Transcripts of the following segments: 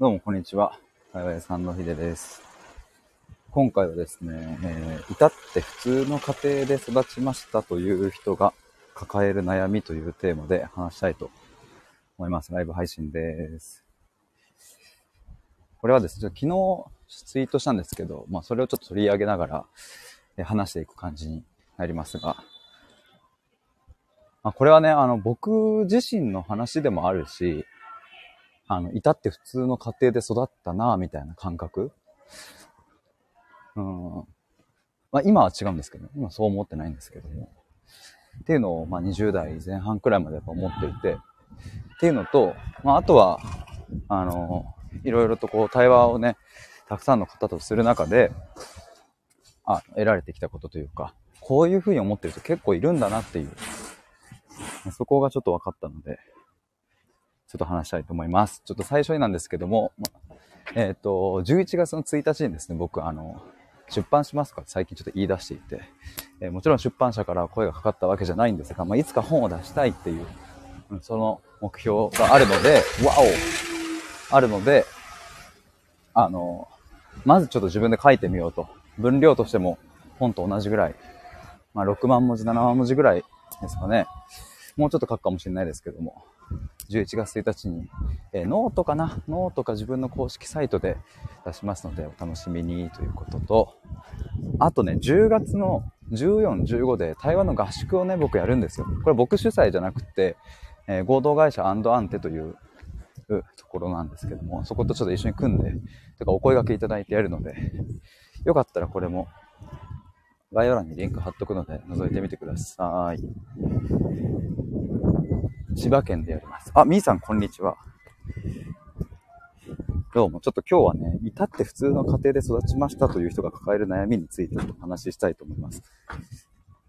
どうも、こんにちは。かややさんのひでです。今回はですね、えー至って普通の家庭で育ちましたという人が抱える悩みというテーマで話したいと思います。ライブ配信です。これはですね、昨日ツイートしたんですけど、まあそれをちょっと取り上げながら話していく感じになりますが、まあ、これはね、あの、僕自身の話でもあるし、あの、至って普通の家庭で育ったなぁみたいな感覚。うん。まあ今は違うんですけど、今そう思ってないんですけども。っていうのを、まあ20代前半くらいまでやっぱ思っていて、っていうのと、まああとは、あの、いろいろとこう対話をね、たくさんの方とする中で、あ、得られてきたことというか、こういうふうに思ってる人結構いるんだなっていう、そこがちょっと分かったので、ちょっと話したいと思います。ちょっと最初になんですけども、えっ、と、11月の1日にですね、僕、あの、出版しますかって最近ちょっと言い出していて、えーもちろん出版社から声がかかったわけじゃないんですが、まあ、いつか本を出したいっていう、その目標があるので、わおあるので、あの、まずちょっと自分で書いてみようと。分量としても本と同じぐらい、まあ、6万文字、7万文字ぐらいですかね。もうちょっと書くかもしれないですけども、11月1日に、えーノートかな？ノートか自分の公式サイトで出しますので、お楽しみにということと、あとね、10月の14、15で台湾の合宿をね、僕やるんですよ。これ僕主催じゃなくて、えー合同会社アンアンテといううところなんですけども、そことちょっと一緒に組んで、とかお声掛けいただいてやるので、よかったらこれも概要欄にリンク貼っとくので覗いてみてください。千葉県でやります。あ、みーさんこんにちは。どうも、ちょっと今日はね、至って普通の家庭で育ちましたという人が抱える悩みについてお話ししたいと思います。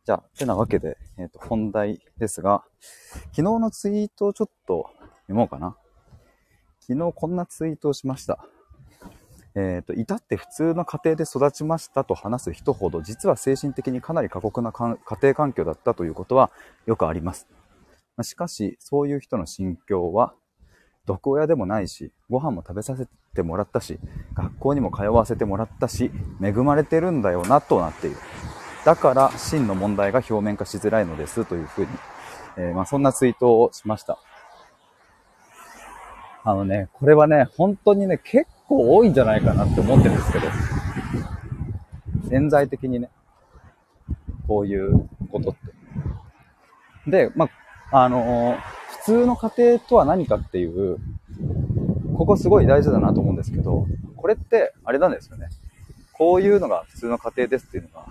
じゃあ、てなわけで、えっ、と、本題ですが、昨日のツイートをちょっと読もうかな。昨日こんなツイートをしました。えっ、と、至って普通の家庭で育ちましたと話す人ほど、実は精神的にかなり過酷な家庭環境だったということはよくあります。ましかし、そういう人の心境は、毒親でもないし、ご飯も食べさせてもらったし、学校にも通わせてもらったし、恵まれてるんだよなとなっている。だから、真の問題が表面化しづらいのですというふうに、えーまあ、そんなツイートをしました。あのね、これはね、本当にね、結構多いんじゃないかなって思ってるんですけど、潜在的にね、こういうことって。で、まあ、あの普通の家庭とは何かっていう、ここすごい大事だなと思うんですけど、これって、あれなんですよね。こういうのが普通の家庭ですっていうのが、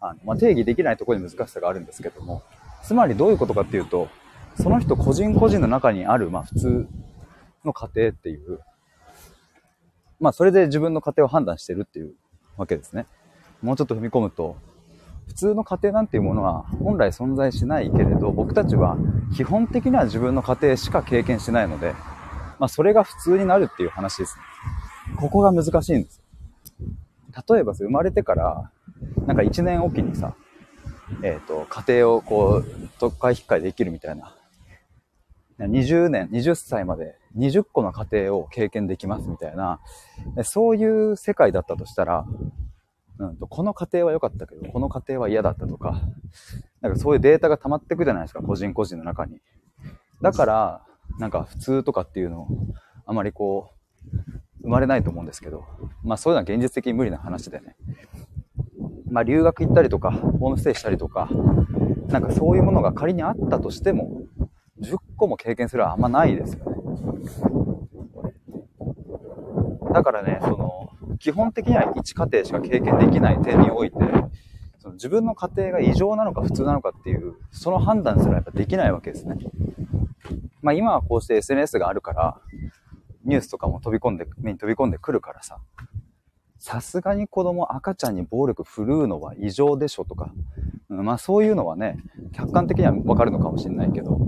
あのまあ、定義できないところに難しさがあるんですけども、つまりどういうことかっていうと、その人個人個人の中にある、まあ、普通の家庭っていう、まあ、それで自分の家庭を判断してるっていうわけですね。もうちょっと踏み込むと、普通の家庭なんていうものは本来存在しないけれど、僕たちは基本的には自分の家庭しか経験しないので、まあそれが普通になるっていう話ですね。ここが難しいんです。例えば生まれてから、なんか1年おきにさ、えっ、と、家庭をこう、特会引っかえできるみたいな。20年、20歳まで20個の家庭を経験できますみたいな、そういう世界だったとしたら、うんと、この家庭は良かったけど、この家庭は嫌だったとか、なんかそういうデータが溜まってくじゃないですか、個人個人の中に。だから、なんか普通とかっていうのを、あまりこう、生まれないと思うんですけど、まあそういうのは現実的に無理な話でね。まあ留学行ったりとか、ホームステイしたりとか、なんかそういうものが仮にあったとしても、10個も経験するはあんまないですよね。だからね、その、基本的には1家庭しか経験できない点において、その自分の家庭が異常なのか普通なのかっていう、その判断すらやっぱできないわけですね。まあ今はこうして SNS があるから、ニュースとかも飛び込んで、目に飛び込んでくるからさ、さすがに子供赤ちゃんに暴力振るうのは異常でしょとか、まあそういうのはね、客観的にはわかるのかもしれないけど、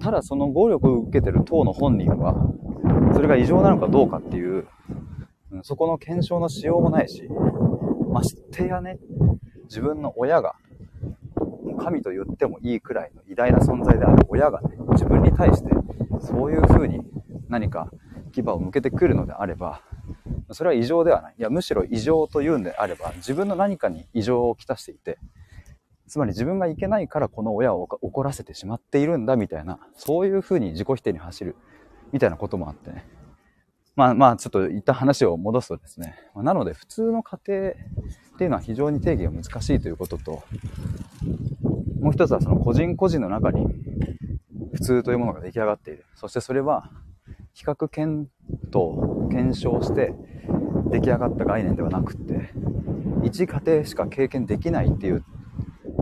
ただその暴力を受けてる当の本人は、それが異常なのかどうかっていう、そこの検証のしようもないし、ましてやね、自分の親が、神と言ってもいいくらいの偉大な存在である親がね、自分に対して、そういうふうに何か牙を向けてくるのであれば、それは異常ではない。いや、むしろ異常というんであれば、自分の何かに異常をきたしていて、つまり自分がいけないからこの親を怒らせてしまっているんだみたいな、そういうふうに自己否定に走るみたいなこともあってね。まあまあ、ちょっと一旦話を戻すとですね。なので、普通の家庭っていうのは非常に定義が難しいということと、もう一つはその個人個人の中に普通というものが出来上がっている。そしてそれは比較検討、検証して出来上がった概念ではなくって、一家庭しか経験できないっていう、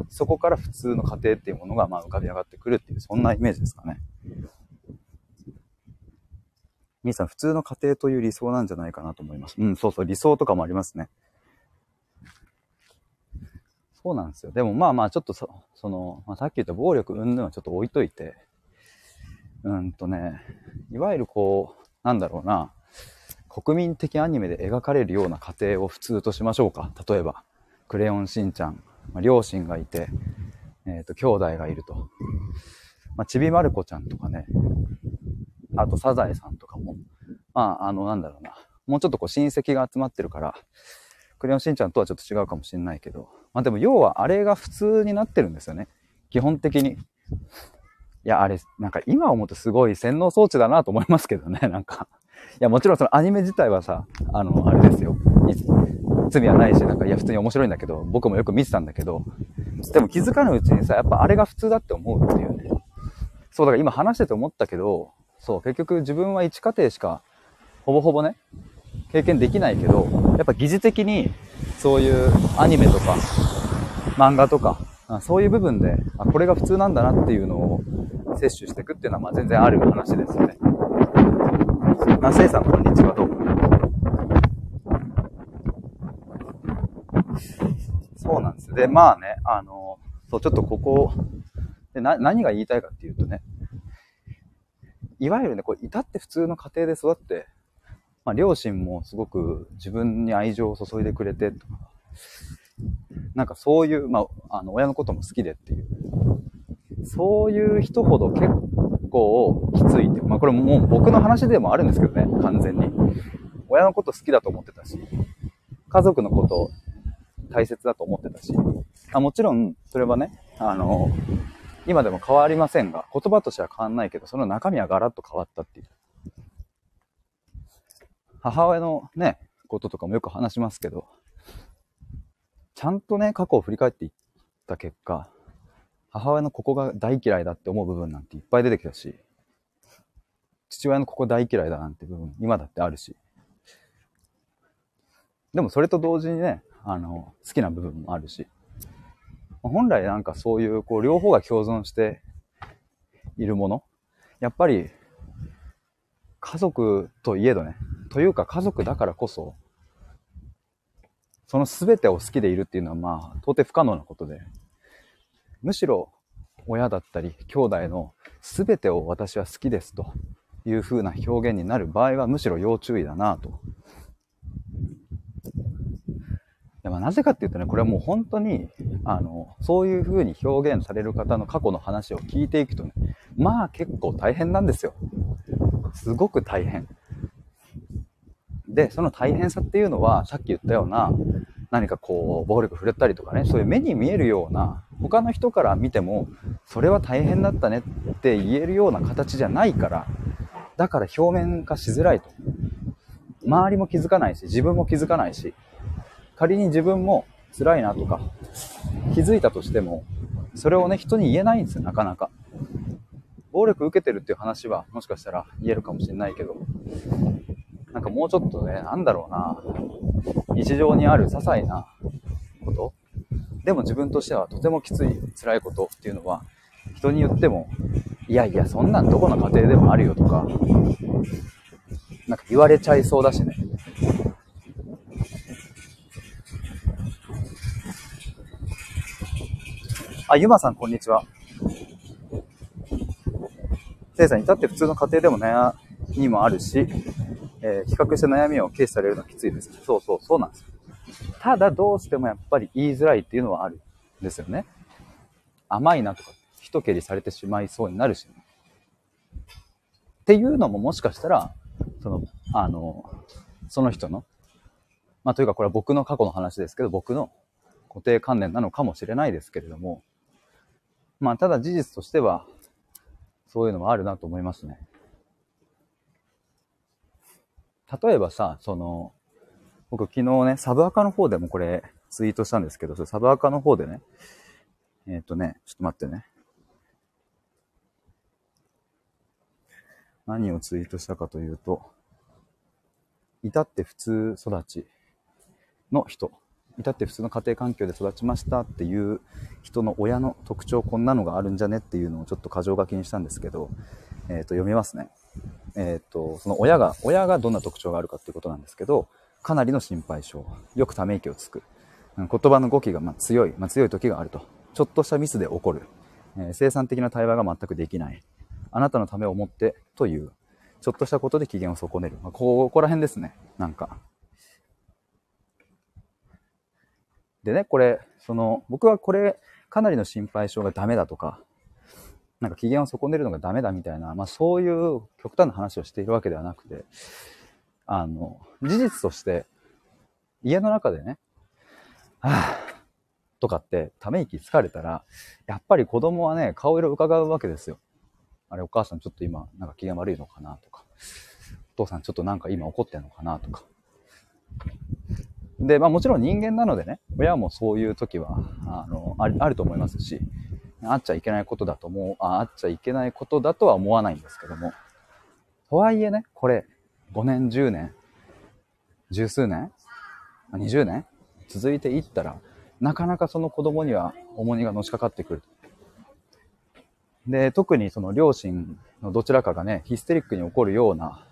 そこから普通の家庭っていうものがまあ浮かび上がってくるっていう、そんなイメージですかね。兄さん、普通の家庭という理想なんじゃないかなと思います。うん、そうそう、理想とかもありますね。そうなんですよ。でもまあまあ、ちょっとそその、まあ、さっき言った暴力云々はちょっと置いといて、うんとね、いわゆるこう、なんだろうな、国民的アニメで描かれるような家庭を普通としましょうか。例えば、クレヨンしんちゃん、まあ、両親がいて、えっ、ー、と、兄弟がいると。まあ、ちびまる子ちゃんとかね、あとサザエさんとかも、まあ、あの、なんだろうな、もうちょっとこう親戚が集まってるから、クレヨンしんちゃんとはちょっと違うかもしれないけど、まあでも要はあれが普通になってるんですよね。基本的に。いや、あれ、なんか今思うとすごい洗脳装置だなと思いますけどね、なんか。いや、もちろんそのアニメ自体はさ、あの、あれですよ。罪はないし、なんか、いや、普通に面白いんだけど、僕もよく見てたんだけど、でも気づかぬうちにさ、やっぱあれが普通だって思うっていうね。そう、だから今話してて思ったけど、そう、結局自分は一家庭しか、ほぼほぼね、経験できないけど、やっぱ疑似的に、そういうアニメとか、漫画とか、そういう部分で、あ、これが普通なんだなっていうのを摂取していくっていうのは、まあ全然ある話ですよね。あ、せいさん、こんにちは、どうも。そうなんです。で、まあね、あの、そう、ちょっとここ、でな何が言いたいかっていうとね、いわゆるね、こう、至って普通の家庭で育って、まあ、両親もすごく自分に愛情を注いでくれてとか、なんかそういう、まあ、あの、親のことも好きでっていう、そういう人ほど結構きついって、まあこれもう僕の話でもあるんですけどね、完全に。親のこと好きだと思ってたし、家族のこと大切だと思ってたし、あもちろんそれはね、あの、今でも変わりませんが、言葉としては変わんないけど、その中身はガラッと変わったっていう。母親のね、こととかもよく話しますけど、ちゃんとね、過去を振り返っていった結果、母親のここが大嫌いだって思う部分なんていっぱい出てきたし、父親のここ大嫌いだなんて部分、今だってあるし。でもそれと同時にね、あの、好きな部分もあるし。本来なんかそういう、こう、両方が共存しているもの。やっぱり、家族といえどね、というか家族だからこそ、その全てを好きでいるっていうのはまあ、到底不可能なことで、むしろ親だったり兄弟の全てを私は好きですという風な表現になる場合はむしろ要注意だなと。まあなぜかっていうとね、これはもう本当に、あの、そういう風に表現される方の過去の話を聞いていくとね、まあ結構大変なんですよ。すごく大変。で、その大変さっていうのは、さっき言ったような、何かこう、暴力振れたりとかね、そういう目に見えるような、他の人から見ても、それは大変だったねって言えるような形じゃないから、だから表面化しづらいと。周りも気づかないし、自分も気づかないし、仮に自分も辛いなとか、気づいたとしても、それをね、人に言えないんですよ、なかなか。暴力受けてるっていう話は、もしかしたら言えるかもしれないけど、なんかもうちょっとね、なんだろうな、日常にある些細なことでも自分としてはとてもきつい、辛いことっていうのは、人に言っても、いやいや、そんなんどこの家庭でもあるよとか、なんか言われちゃいそうだしね。あ、ゆまさん、こんにちは。せいさん、至って普通の家庭でも悩みもあるし、えー、比較して悩みを軽視されるのはきついです。そうそう、そうなんです。ただどうしてもやっぱり言いづらいっていうのはあるんですよね。甘いなとか、一蹴りされてしまいそうになるし、っていうのももしかしたら、その、あの、その人の、まあというかこれは僕の過去の話ですけど、僕の固定観念なのかもしれないですけれども、まあただ事実としては、そういうのもあるなと思いますね。例えばさ、その、僕昨日ね、サブアカの方でもこれツイートしたんですけど、それサブアカの方でね、えっ、ー、とね、ちょっと待ってね。何をツイートしたかというと、至って普通育ちの人、至って普通の家庭環境で育ちましたっていう人の親の特徴こんなのがあるんじゃねっていうのをちょっと箇条書きにしたんですけど、え、ー、と、読みますね。えっ、ー、と、その親が、親がどんな特徴があるかっていうことなんですけど、かなりの心配性。よくため息をつく。言葉の語気がま強い、まあ、強い時があると。ちょっとしたミスで起こる。えー、生産的な対話が全くできない。あなたのためを思ってという。ちょっとしたことで機嫌を損ねる。まあ、ここら辺ですね。なんか。でね、これ、その、僕はこれ、かなりの心配性がダメだとか、なんか機嫌を損ねるのがダメだみたいな、まあそういう極端な話をしているわけではなくて、あの、事実として、家の中でね、はぁ、とかってため息つかれたら、やっぱり子供はね、顔色伺うわけですよ。あれ、お母さんちょっと今、なんか機嫌悪いのかなとか、お父さんちょっとなんか今怒ってんのかなとか。で、まあもちろん人間なのでね、親もそういう時は、あの、あると思いますし、あっちゃいけないことだと思う、ああっちゃいけないことだとは思わないんですけども。とはいえね、これ、5年、10年、十数年、20年続いていったら、なかなかその子供には重荷がのしかかってくる。で、特にその両親のどちらかがね、ヒステリックに起こるような、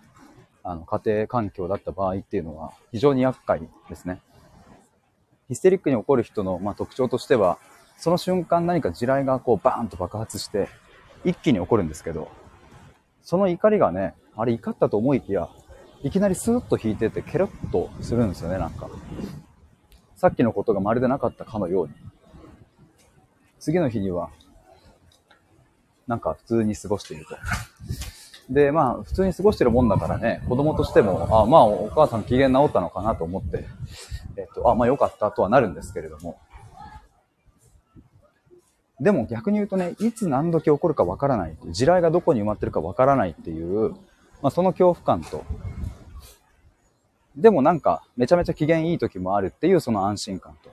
あの、家庭環境だった場合っていうのは非常に厄介ですね。ヒステリックに起こる人の、まあ、特徴としては、その瞬間何か地雷がこうバーンと爆発して一気に起こるんですけど、その怒りがね、あれ怒ったと思いきや、いきなりスーッと引いててケロッとするんですよね、なんか。さっきのことがまるでなかったかのように。次の日には、なんか普通に過ごしていると。で、まあ、普通に過ごしてるもんだからね、子供としても、あまあ、お母さん機嫌治ったのかなと思って、えっと、あまあよかったとはなるんですけれども、でも逆に言うとね、いつ何時起こるかわからないっていう、地雷がどこに埋まってるかわからないっていう、まあその恐怖感と、でもなんかめちゃめちゃ機嫌いい時もあるっていうその安心感と、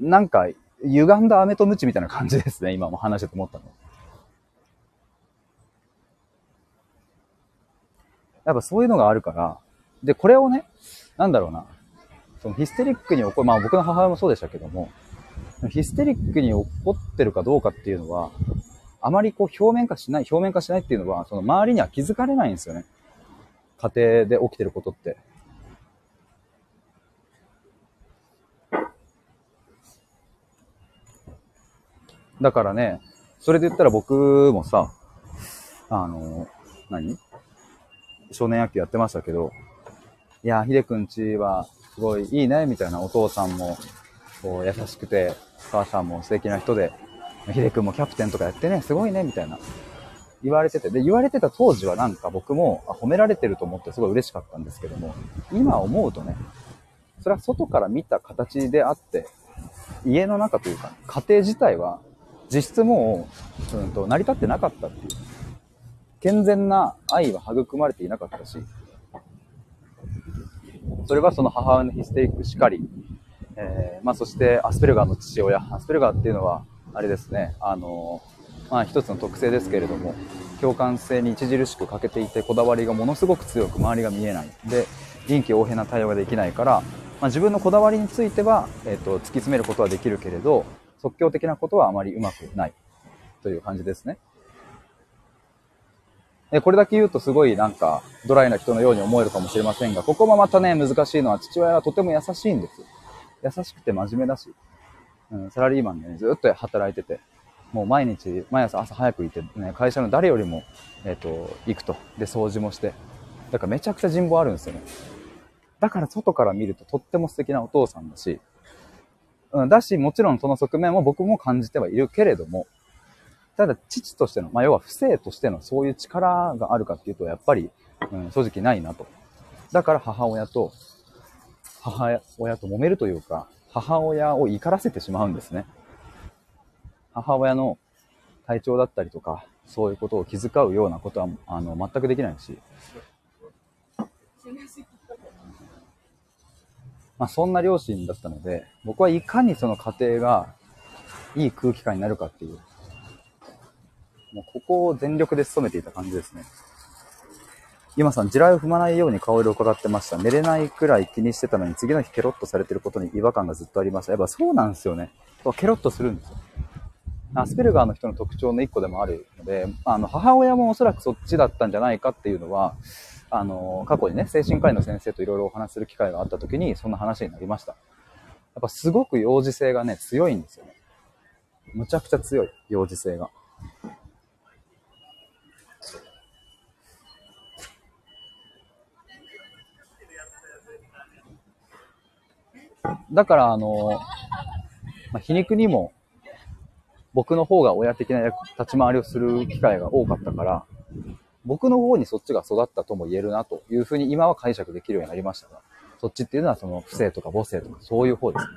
なんか歪んだ飴とムチみたいな感じですね、今も話してて思ったの。やっぱそういうのがあるから、で、これをね、なんだろうな、そのヒステリックに起こる、まあ僕の母親もそうでしたけども、ヒステリックに起こってるかどうかっていうのは、あまりこう表面化しない、表面化しないっていうのは、その周りには気づかれないんですよね。家庭で起きてることって。だからね、それで言ったら僕もさ、あの、何？少年野球やってましたけど、いや、ひでくんちはすごいいいね、みたいなお父さんも、こう優しくて、お母さんも素敵な人で、ひでくんもキャプテンとかやってね、すごいね、みたいな。言われてて。で、言われてた当時はなんか僕も褒められてると思ってすごい嬉しかったんですけども、今思うとね、それは外から見た形であって、家の中というか、家庭自体は実質もう、うんと、成り立ってなかったっていう。健全な愛は育まれていなかったし、それはその母親のヒステリックしかり、えー、まあそしてアスペルガーの父親、アスペルガーっていうのは、あれですね、あの、まあ一つの特性ですけれども、共感性に著しく欠けていて、こだわりがものすごく強く周りが見えない。で、臨機応変な対応ができないから、まあ、自分のこだわりについては、えっ、ー、と、突き詰めることはできるけれど、即興的なことはあまりうまくないという感じですね。えこれだけ言うとすごいなんかドライな人のように思えるかもしれませんが、ここもまたね、難しいのは父親はとても優しいんです。優しくて真面目だし、うん、サラリーマンでね、ずっと働いてて、もう毎日、毎朝朝早く行って、ね、会社の誰よりも、えっ、ー、と、行くと。で、掃除もして。だからめちゃくちゃ人望あるんですよね。だから外から見るととっても素敵なお父さんだし、うん、だし、もちろんその側面も僕も感じてはいるけれども、ただ父としての、まあ、要は不正としてのそういう力があるかっていうと、やっぱりうん、正直ないなと。だから母親と、母親と揉めるというか、母親を怒らせてしまうんですね。母親の体調だったりとか、そういうことを気遣うようなことは、あの、全くできないし。まあ、そんな両親だったので、僕はいかにその家庭がいい空気感になるかっていう、もうここを全力で努めていた感じですね。今さん、地雷を踏まないように顔色を伺ってました。寝れないくらい気にしてたのに、次の日ケロッとされてることに違和感がずっとありました。やっぱそうなんですよね。ケロッとするんですよ。アスペルガーの人の特徴の一個でもあるので、あの、母親もおそらくそっちだったんじゃないかっていうのは、あの、過去にね、精神科医の先生といろいろお話しする機会があった時に、そんな話になりました。やっぱすごく幼児性がね、強いんですよね。むちゃくちゃ強い、幼児性が。だから、あの、まあ、皮肉にも、僕の方が親的な立ち回りをする機会が多かったから、僕の方にそっちが育ったとも言えるなというふうに今は解釈できるようになりましたが、そっちっていうのはその不正とか母性とかそういう方ですね。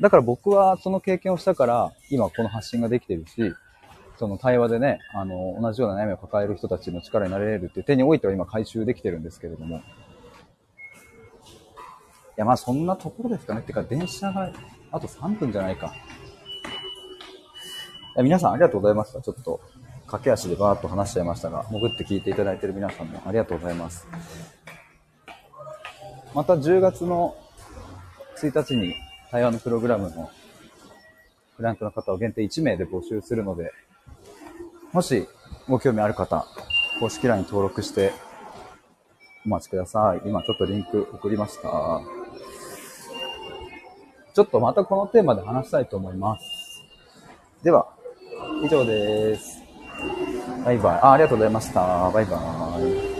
だから僕はその経験をしたから、今この発信ができてるし、その対話でね、あの、同じような悩みを抱える人たちの力になれるっていう手においては今回収できてるんですけれども。いや、まあそんなところですかね。てか、電車があと3分じゃないか。皆さんありがとうございました。ちょっと駆け足でバーッと話しちゃいましたが、潜って聞いていただいている皆さんもありがとうございます。また10月の1日に対話のプログラムのクラントの方を限定1名で募集するので、もしご興味ある方、公式 LINE 登録してお待ちください。今ちょっとリンク送りました。ちょっとまたこのテーマで話したいと思います。では、以上です。バイバイ。あありがとうございました。バイバイ。